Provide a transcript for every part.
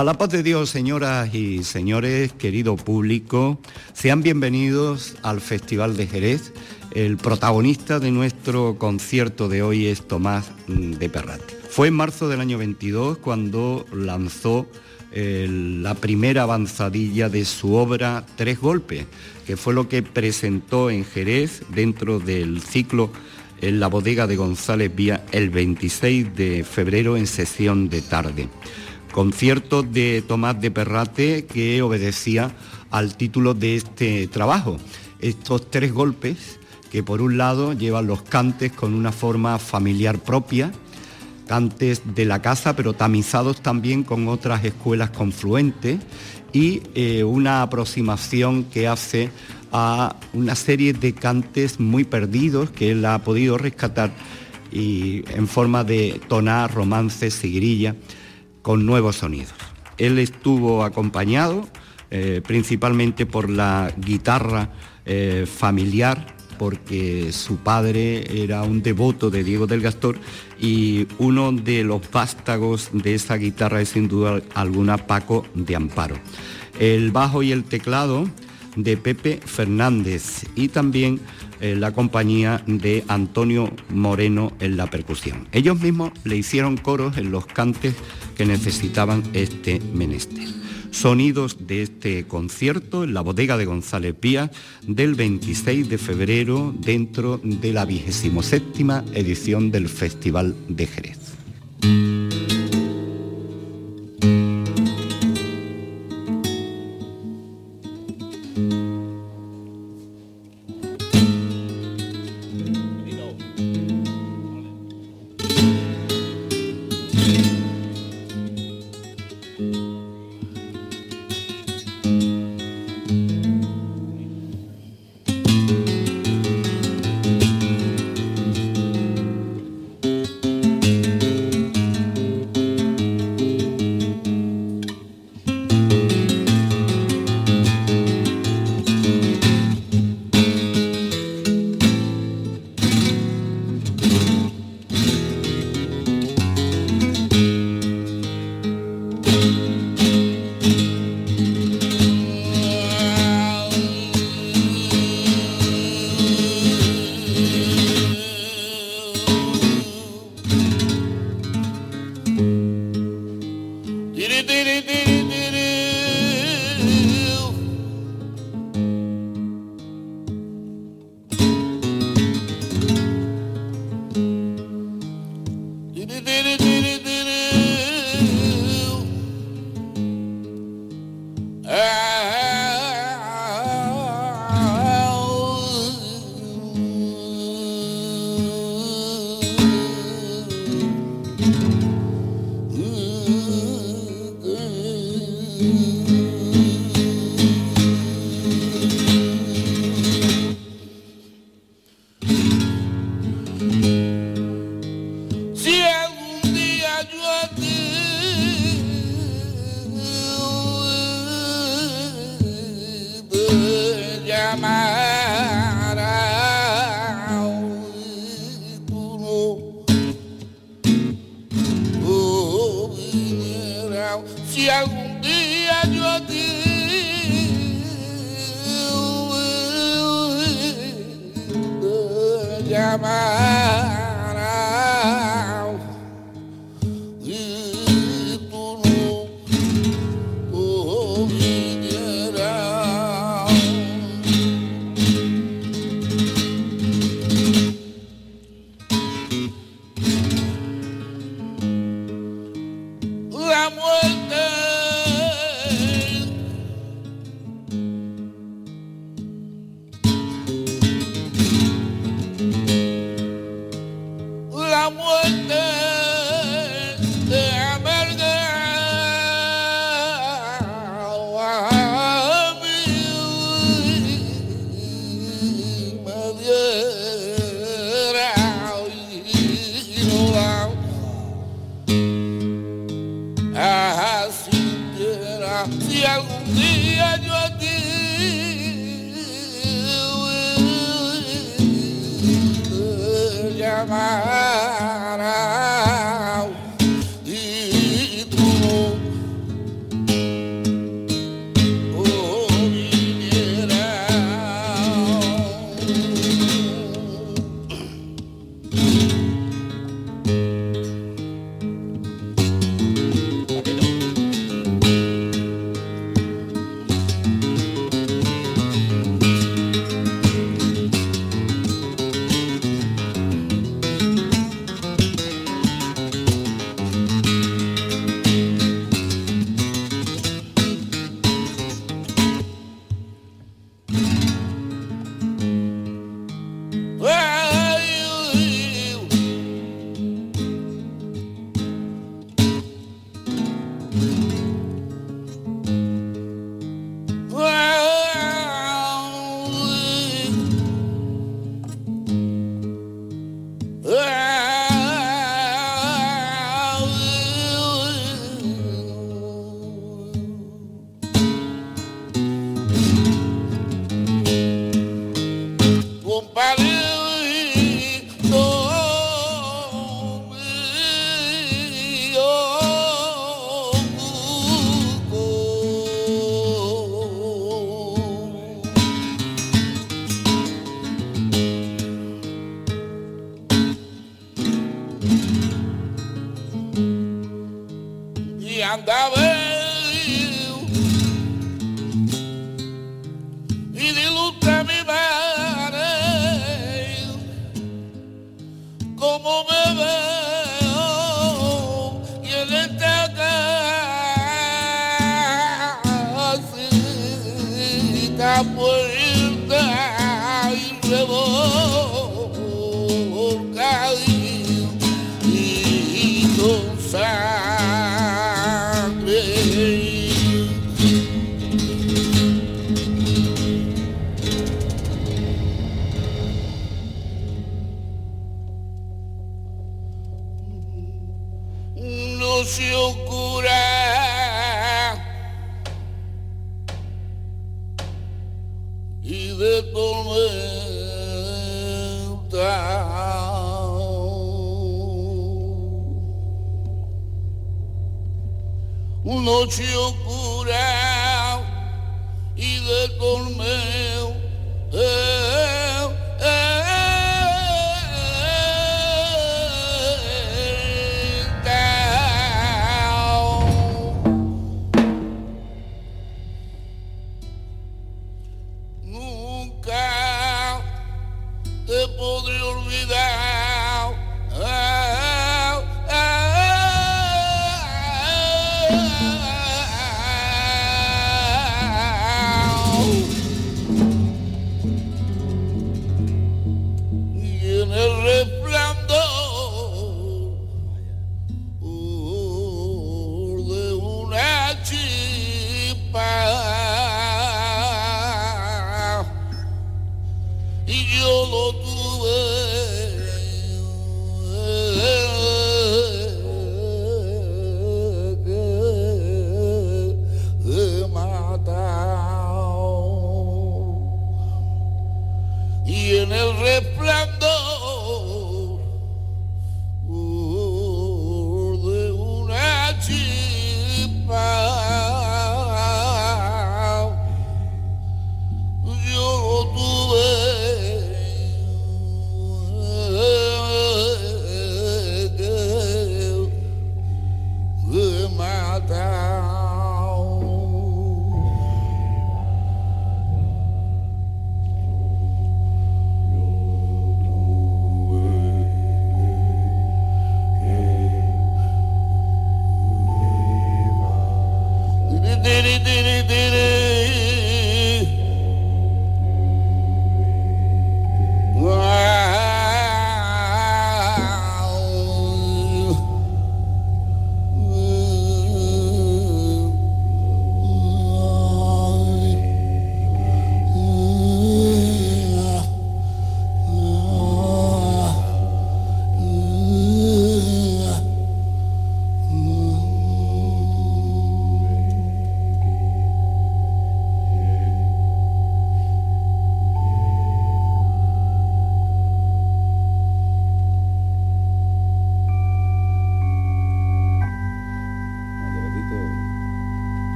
A la paz de Dios, señoras y señores, querido público, sean bienvenidos al Festival de Jerez. El protagonista de nuestro concierto de hoy es Tomás de Perrate. Fue en marzo del año 22 cuando lanzó la primera avanzadilla de su obra Tres Golpes, que fue lo que presentó en Jerez dentro del ciclo en la bodega de González Vía el 26 de febrero en sesión de tarde concierto de Tomás de Perrate que obedecía al título de este trabajo. Estos tres golpes que por un lado llevan los cantes con una forma familiar propia, cantes de la casa pero tamizados también con otras escuelas confluentes y eh, una aproximación que hace a una serie de cantes muy perdidos que él ha podido rescatar y en forma de tonar, romances, seguirilla con nuevos sonidos. Él estuvo acompañado eh, principalmente por la guitarra eh, familiar, porque su padre era un devoto de Diego del Gastor y uno de los vástagos de esa guitarra es sin duda alguna Paco de Amparo. El bajo y el teclado de Pepe Fernández y también eh, la compañía de Antonio Moreno en la percusión. Ellos mismos le hicieron coros en los cantes que necesitaban este menester. Sonidos de este concierto en la bodega de González Pía del 26 de febrero dentro de la 27 edición del Festival de Jerez.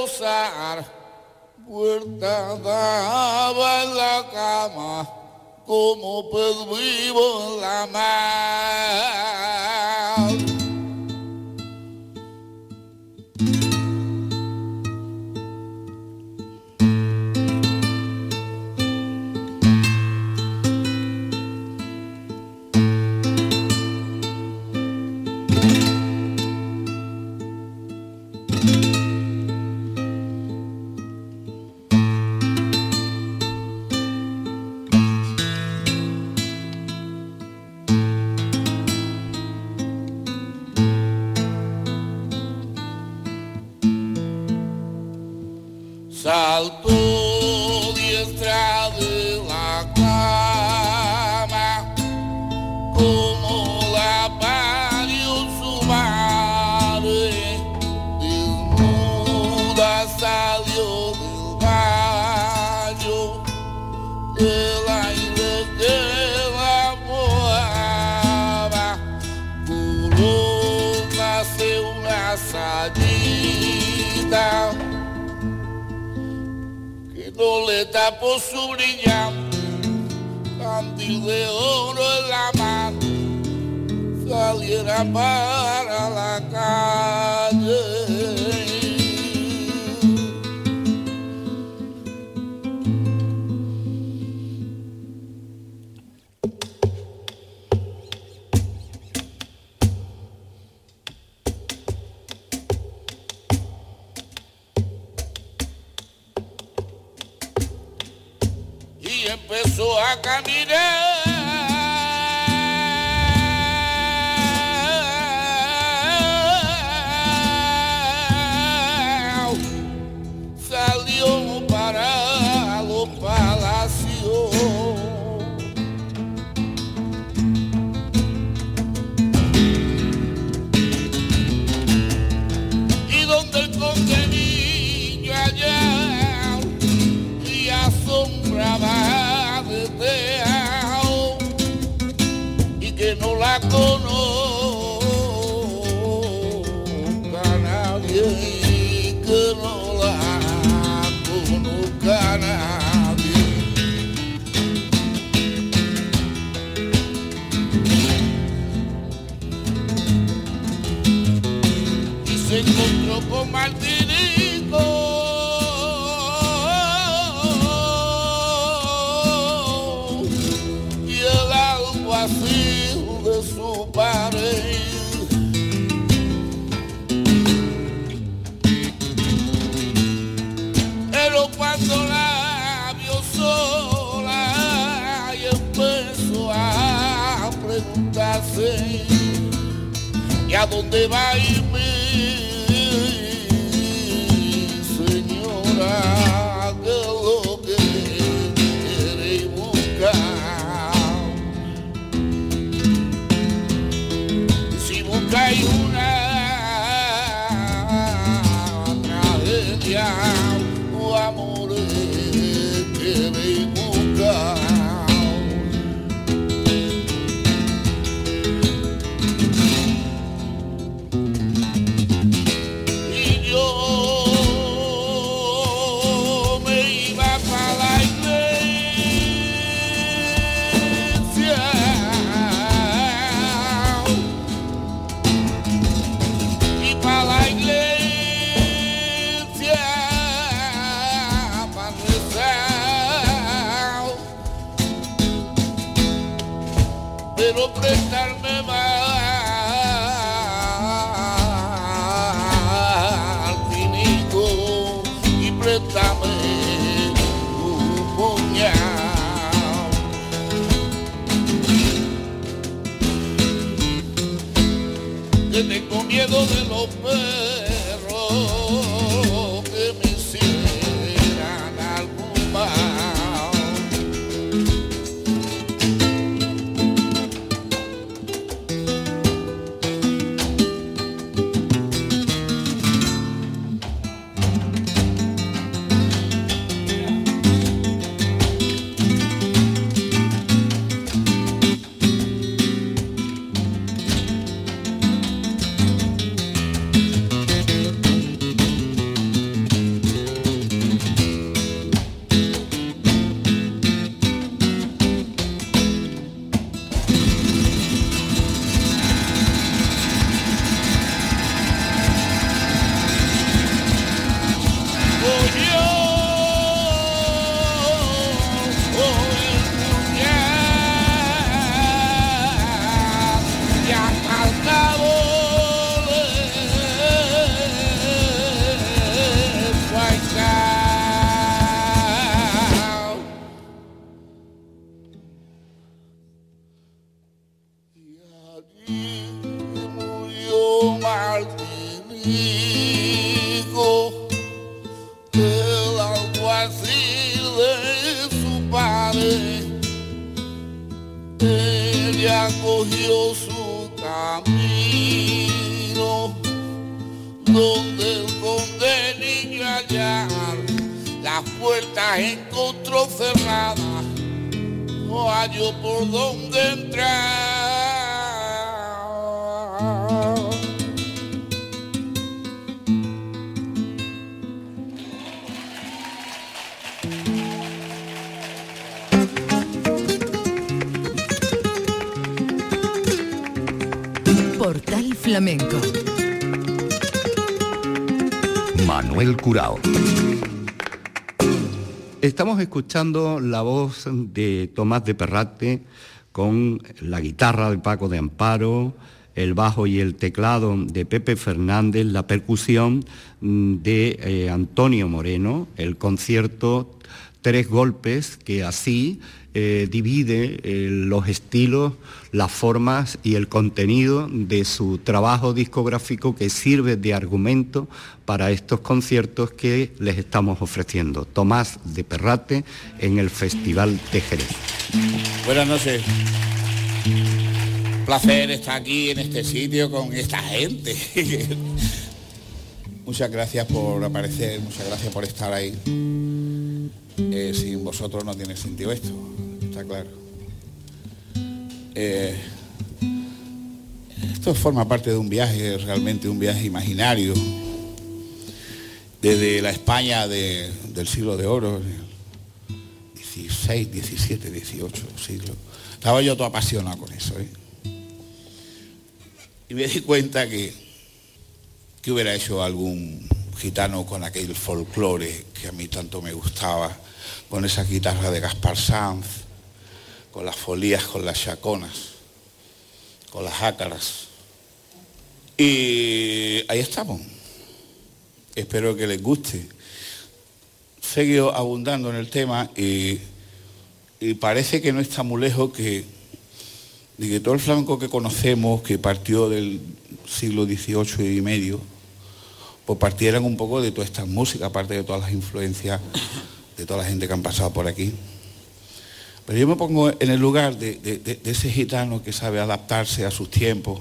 gozar. Puerta daba en la cama, como pez vivo en la mar. por su brillante candil de oro en la mano, saliera para la calle. Pagamire. Escuchando la voz de Tomás de Perrate con la guitarra de Paco de Amparo, el bajo y el teclado de Pepe Fernández, la percusión de eh, Antonio Moreno, el concierto Tres Golpes, que así eh, divide eh, los estilos, las formas y el contenido de su trabajo discográfico que sirve de argumento para estos conciertos que les estamos ofreciendo. Tomás de Perrate en el Festival de Jerez. Buenas noches. Placer estar aquí en este sitio con esta gente. muchas gracias por aparecer, muchas gracias por estar ahí. Eh, sin vosotros no tiene sentido esto, está claro. Eh, esto forma parte de un viaje, realmente un viaje imaginario, desde la España de- del siglo de oro, 16, 17, 18 siglo. Estaba yo todo apasionado con eso. ¿eh? Y me di cuenta que, que hubiera hecho algún gitano con aquel folclore que a mí tanto me gustaba, con esa guitarra de Gaspar Sanz, con las folías, con las chaconas, con las ácaras. Y ahí estamos. Espero que les guste. Seguido abundando en el tema y, parece que no está muy lejos que, de que todo el flamenco que conocemos, que partió del siglo XVIII y medio, pues partieran un poco de toda esta música, aparte de todas las influencias de toda la gente que han pasado por aquí. Pero yo me pongo en el lugar de, ese gitano que sabe adaptarse a sus tiempos,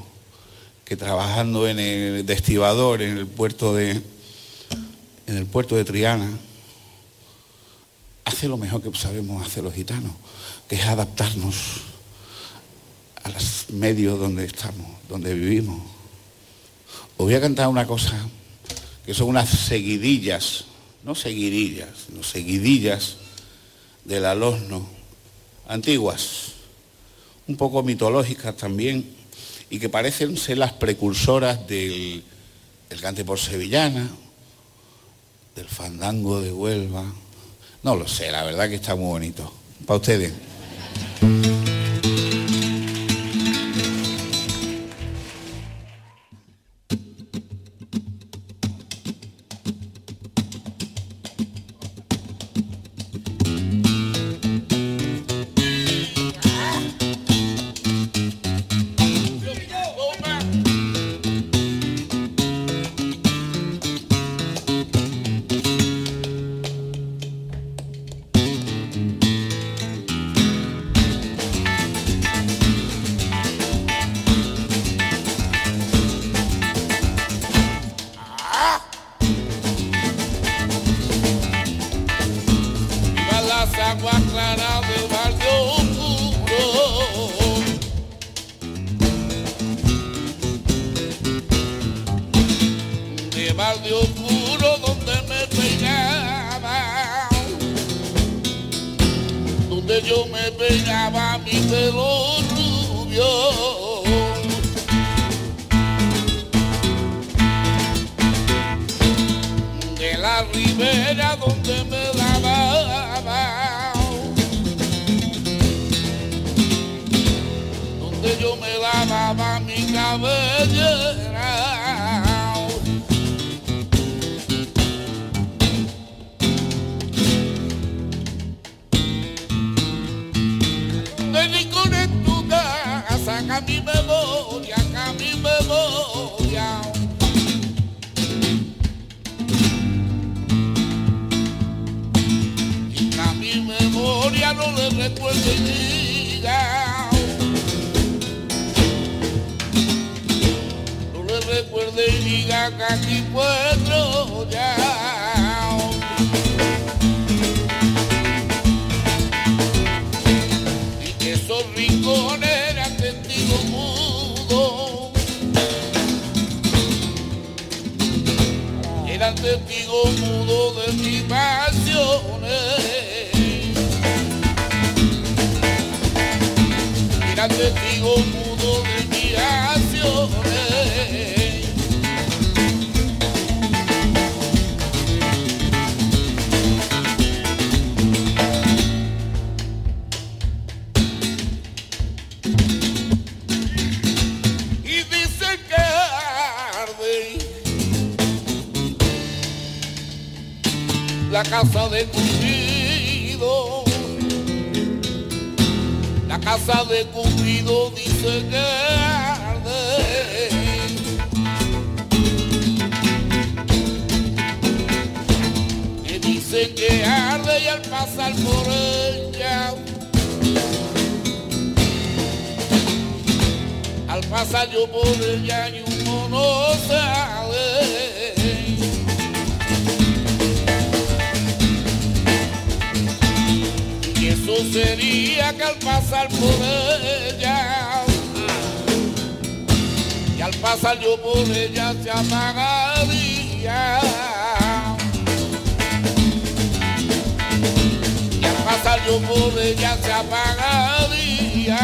que trabajando en el destibador, en el puerto de, en el puerto de Triana, hace lo mejor que sabemos hacer los gitanos, que es adaptarnos a los medios donde estamos, donde vivimos. Os voy a cantar una cosa que son unas seguidillas, no seguidillas, sino seguidillas del alosno, antiguas, un poco mitológicas también, y que parecen ser las precursoras del, del cante por sevillana, del fandango de Huelva. No lo sé, la verdad que está muy bonito. Para ustedes. Testigos mudos de mis pasiones. Eran testigos mudos de mis acciones. y dice que arde la casa de Cupido casa de Cupido dice que arde que dice que arde y al pasar por ella Al pasar yo por ella ni un mono sale. Sería que al pasar por ella, y al pasar yo por ella se apagaría. Y al pasar yo por ella se apagaría.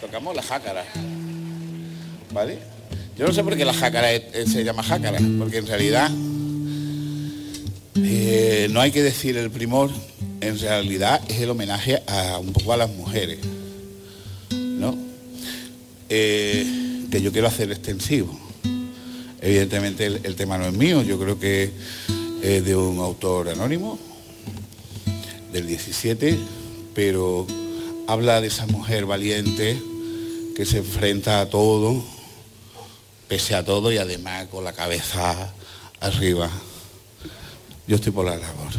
Tocamos la jácara. ¿Vale? Yo no sé por qué la jácara es- se llama jácara, porque en realidad eh, no hay que decir el primor, en realidad es el homenaje a un poco a las mujeres, ¿no? Eh, que yo quiero hacer extensivo. Evidentemente el, el tema no es mío, yo creo que es de un autor anónimo, del 17, pero habla de esa mujer valiente que se enfrenta a todo pese a todo y además con la cabeza arriba. Yo estoy por la labor.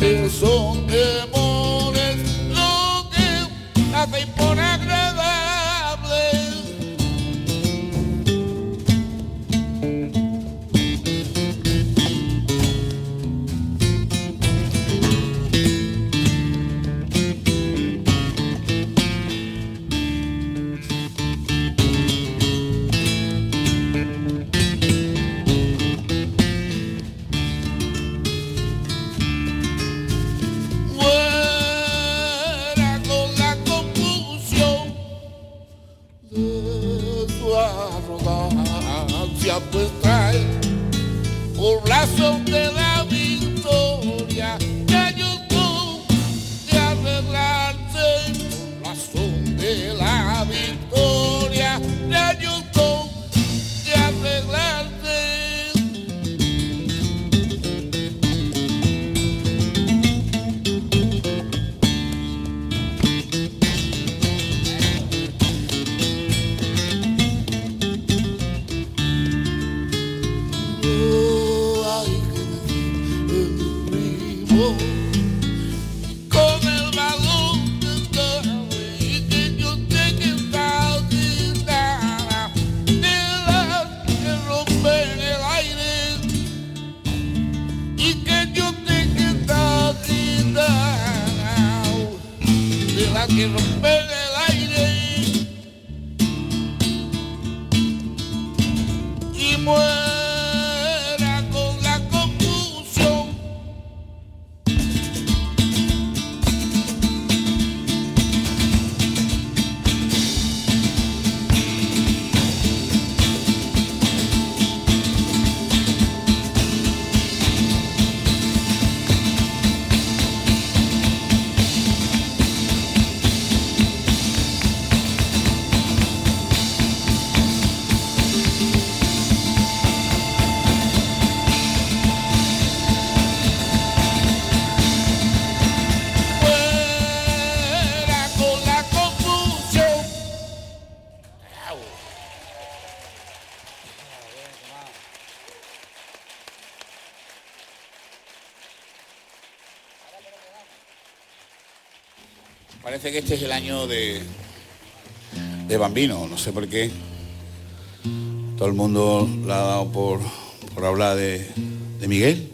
atenção um é Parece que este es el año de, de Bambino, no sé por qué. Todo el mundo la ha dado por, hablar de, Miguel.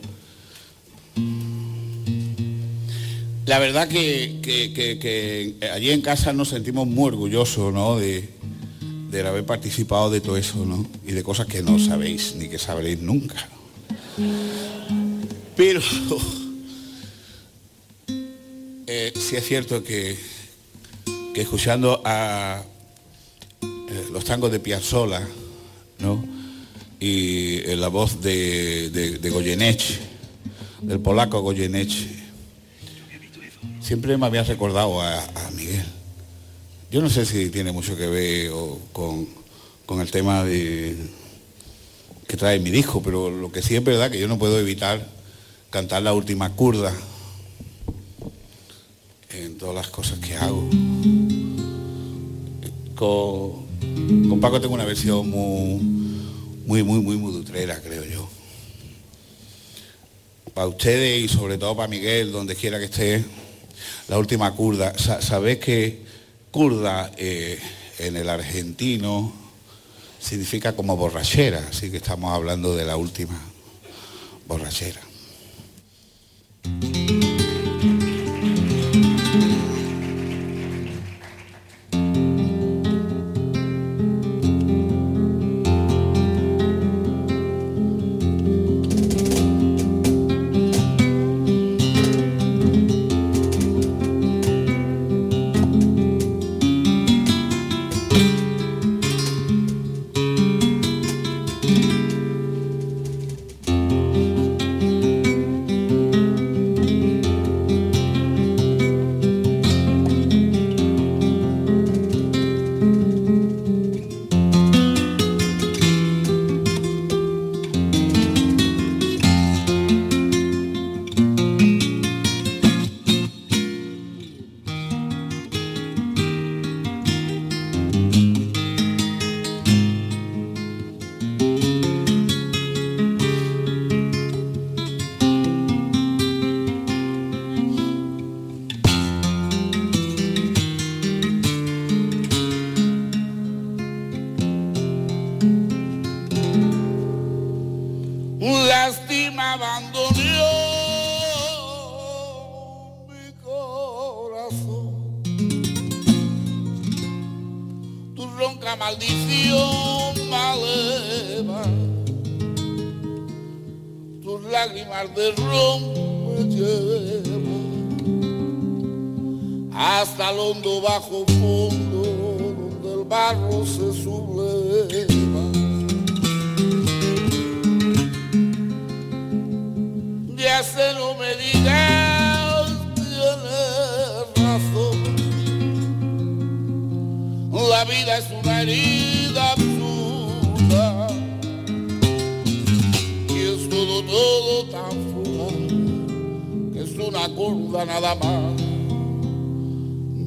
la verdad que, allí en casa nos sentimos muy orgullosos ¿no? de, haber participado de todo eso ¿no? y de cosas que no sabéis ni que sabréis nunca. Pero eh, sí es cierto que, escuchando a eh, los tangos de Piazzolla ¿no? y la voz de, de, Goyeneche, del polaco Goyeneche, siempre me había recordado a, Miguel. Yo no sé si tiene mucho que ver con, el tema de, que trae mi disco, pero lo que sí es verdad que yo no puedo evitar cantar la última curda en todas las cosas que hago. Con, con Paco tengo una versión muy, muy, muy, muy mudutrera, creo yo. Para ustedes y sobre todo para Miguel, donde quiera que esté, la última kurda. Sabéis que kurda eh, en el argentino significa como borrachera, así que estamos hablando de la última borrachera. Un lástima abandonó mi corazón. Tu ronca maldición maleva, tus lágrimas de ron me llevo hasta el hondo bajo fondo donde el barro se subleva. hace no me digas tienes razón. La vida es una herida absurda y es todo todo tan fugaz que es una curva nada más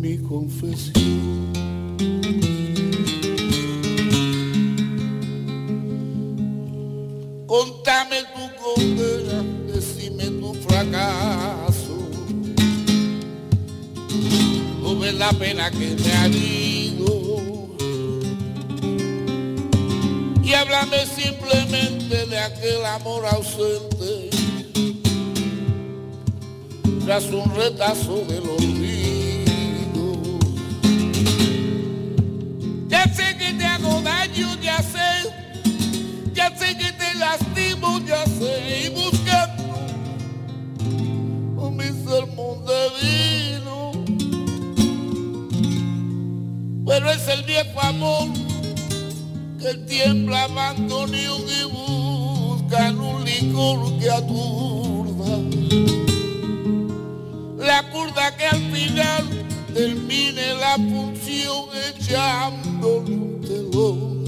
mi confesión. Contame tu la pena que te ha ido. Y háblame simplemente de aquel amor ausente, tras un retazo del olvido. Ya sé que te hago daño, ya sé, ya sé que te lastimo, ya sé, y buscando un sermón de vida. pero es el viejo amor que tiembla abandonio y buscan un licor que aturda. La curda que al final termine la función echándole un telón.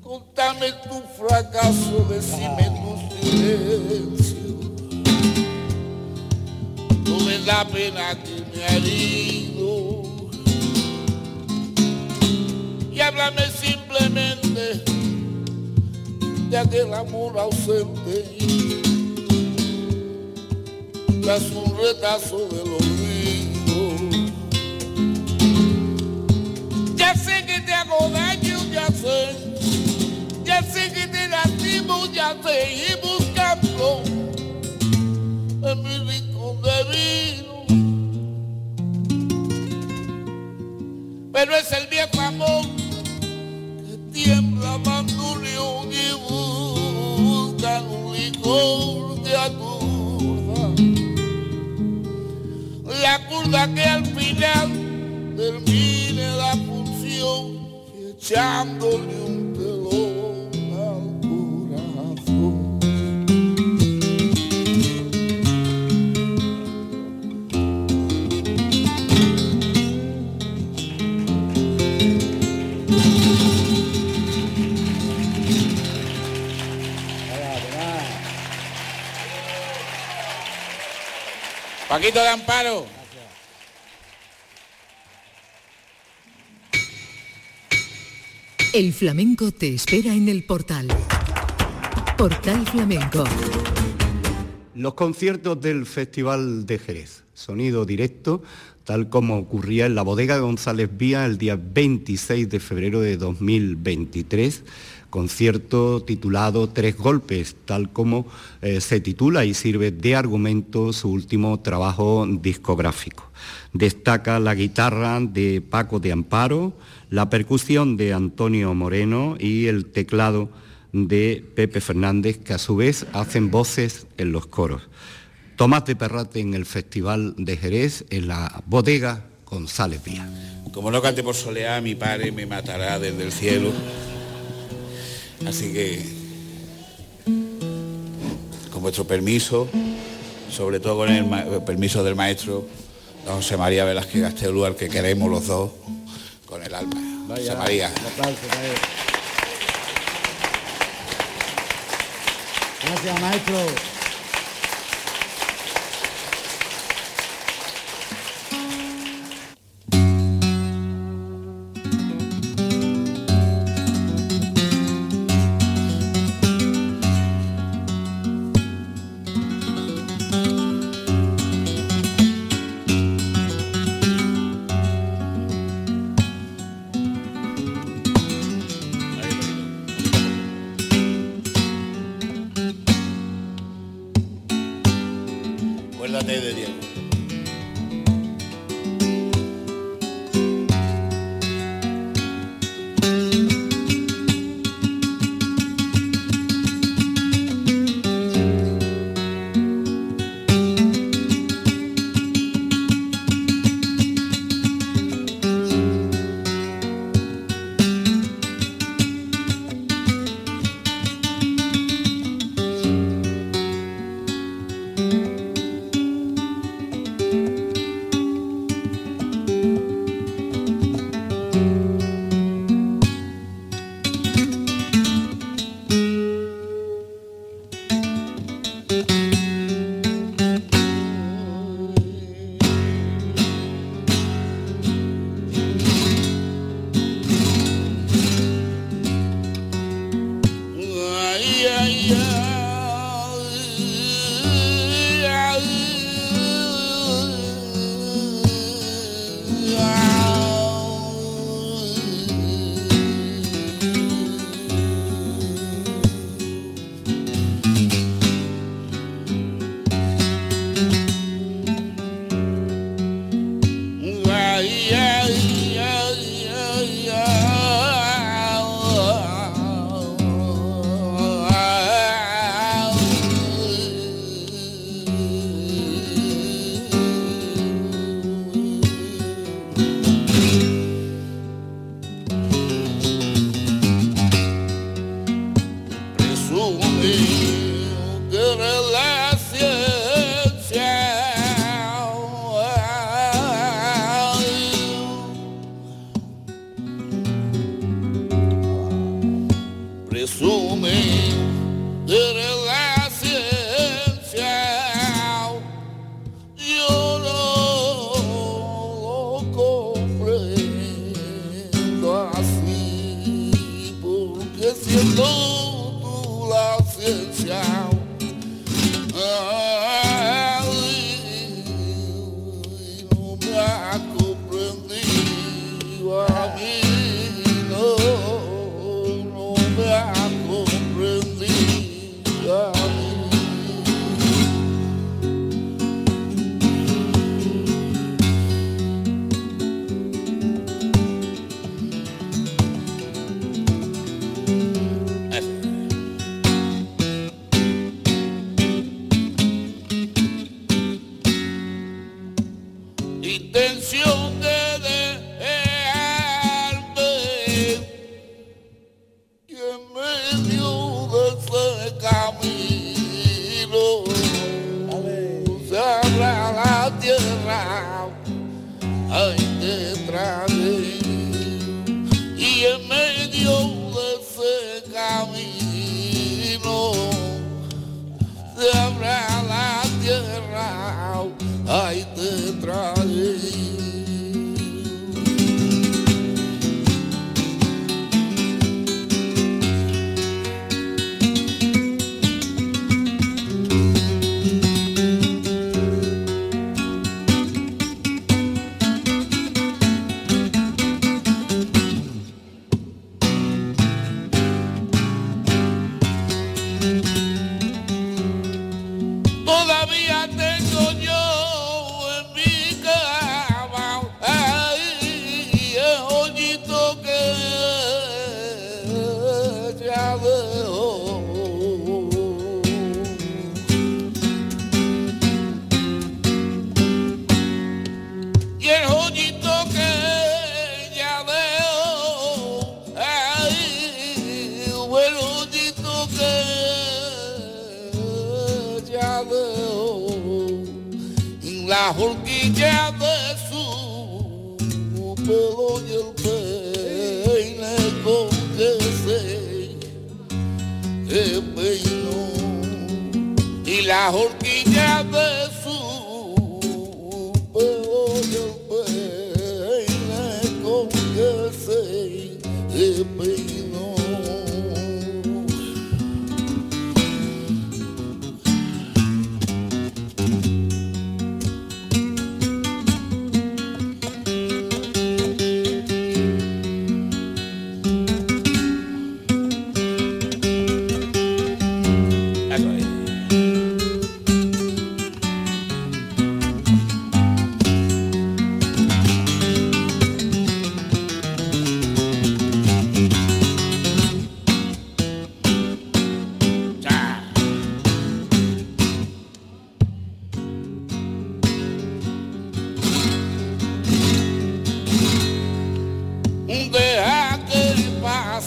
Contame tu fracaso, de decime silêncio. Não me dá pena que me ha ido e háblame simplesmente de aquele amor ausente. Tras um retazo de olvido. já sei que te hago daño, já sei já sei que te latimos já te y mi rincón de vino. Pero es el viejo amor que tiembla mandulio y busca un licor de aturda. La curda que al final termine la función echándole Paquito de Amparo. El flamenco te espera en el portal. Portal Flamenco. Los conciertos del Festival de Jerez, sonido directo, tal como ocurría en la bodega de González Vía el día 26 de febrero de 2023, concierto titulado Tres Golpes, tal como eh, se titula y sirve de argumento su último trabajo discográfico. Destaca la guitarra de Paco de Amparo, la percusión de Antonio Moreno y el teclado de Pepe Fernández, que a su vez hacen voces en los coros. Tomás de Perrate en el Festival de Jerez, en la bodega González Vía. Como no cante por soleá, mi padre me matará desde el cielo. Así que, con vuestro permiso, sobre todo con el, permiso del maestro don José María Velázquez Gastelú, al que queremos los dos con el alma. José María. Gracias, maestro.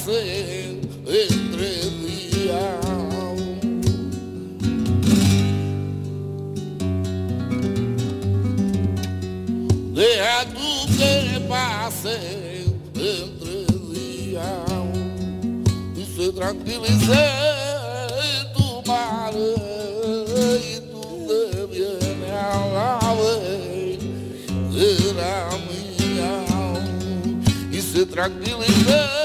nascer entreviado. tu que passei entre dia E se tranquilizei tu mar E tu da me alma Era minha E se tranquilizei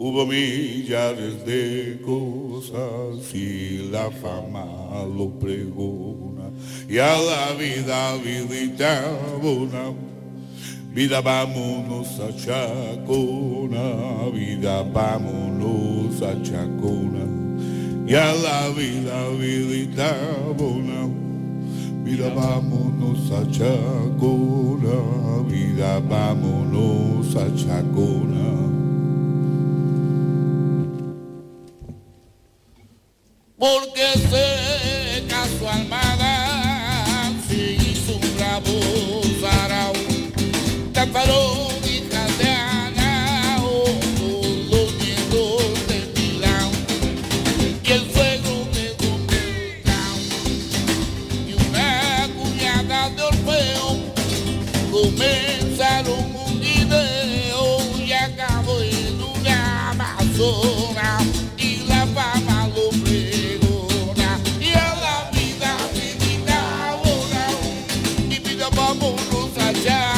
Hubo millares de cosas y la fama lo pregona. Y a la vida, vidita bona, vida vámonos a Chacona, vida vámonos a Chacona. Y a la vida, vidita bona, vida vámonos a Chacona, vida vámonos a Chacona. porque se casó Almada, concurso já. Tá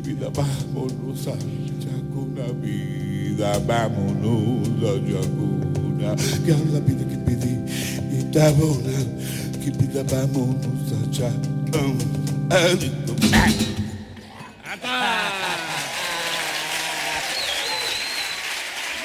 vida, vámonos a Yacuna, vida, vámonos a Yacuna. Que la vida que pedí y tabona, que vida, vámonos a Yacuna.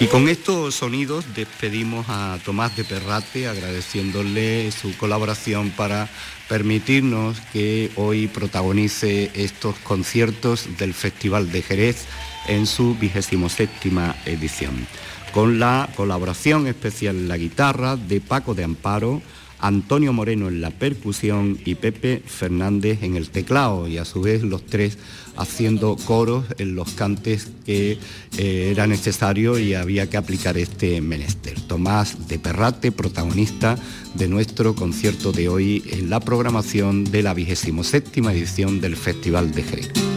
Con estos sonidos despedimos a Tomás de Perrate agradeciéndole su colaboración para permitirnos que hoy protagonice estos conciertos del Festival de Jerez en su vigésimo séptima edición, con la colaboración especial en la guitarra de Paco de Amparo, Antonio Moreno en la percusión y Pepe Fernández en el teclado y a su vez los tres haciendo coros en los cantes que eh, era necesario y había que aplicar este menester. Tomás de Perrate, protagonista de nuestro concierto de hoy en la programación de la vigésimo séptima edición del Festival de Jerez.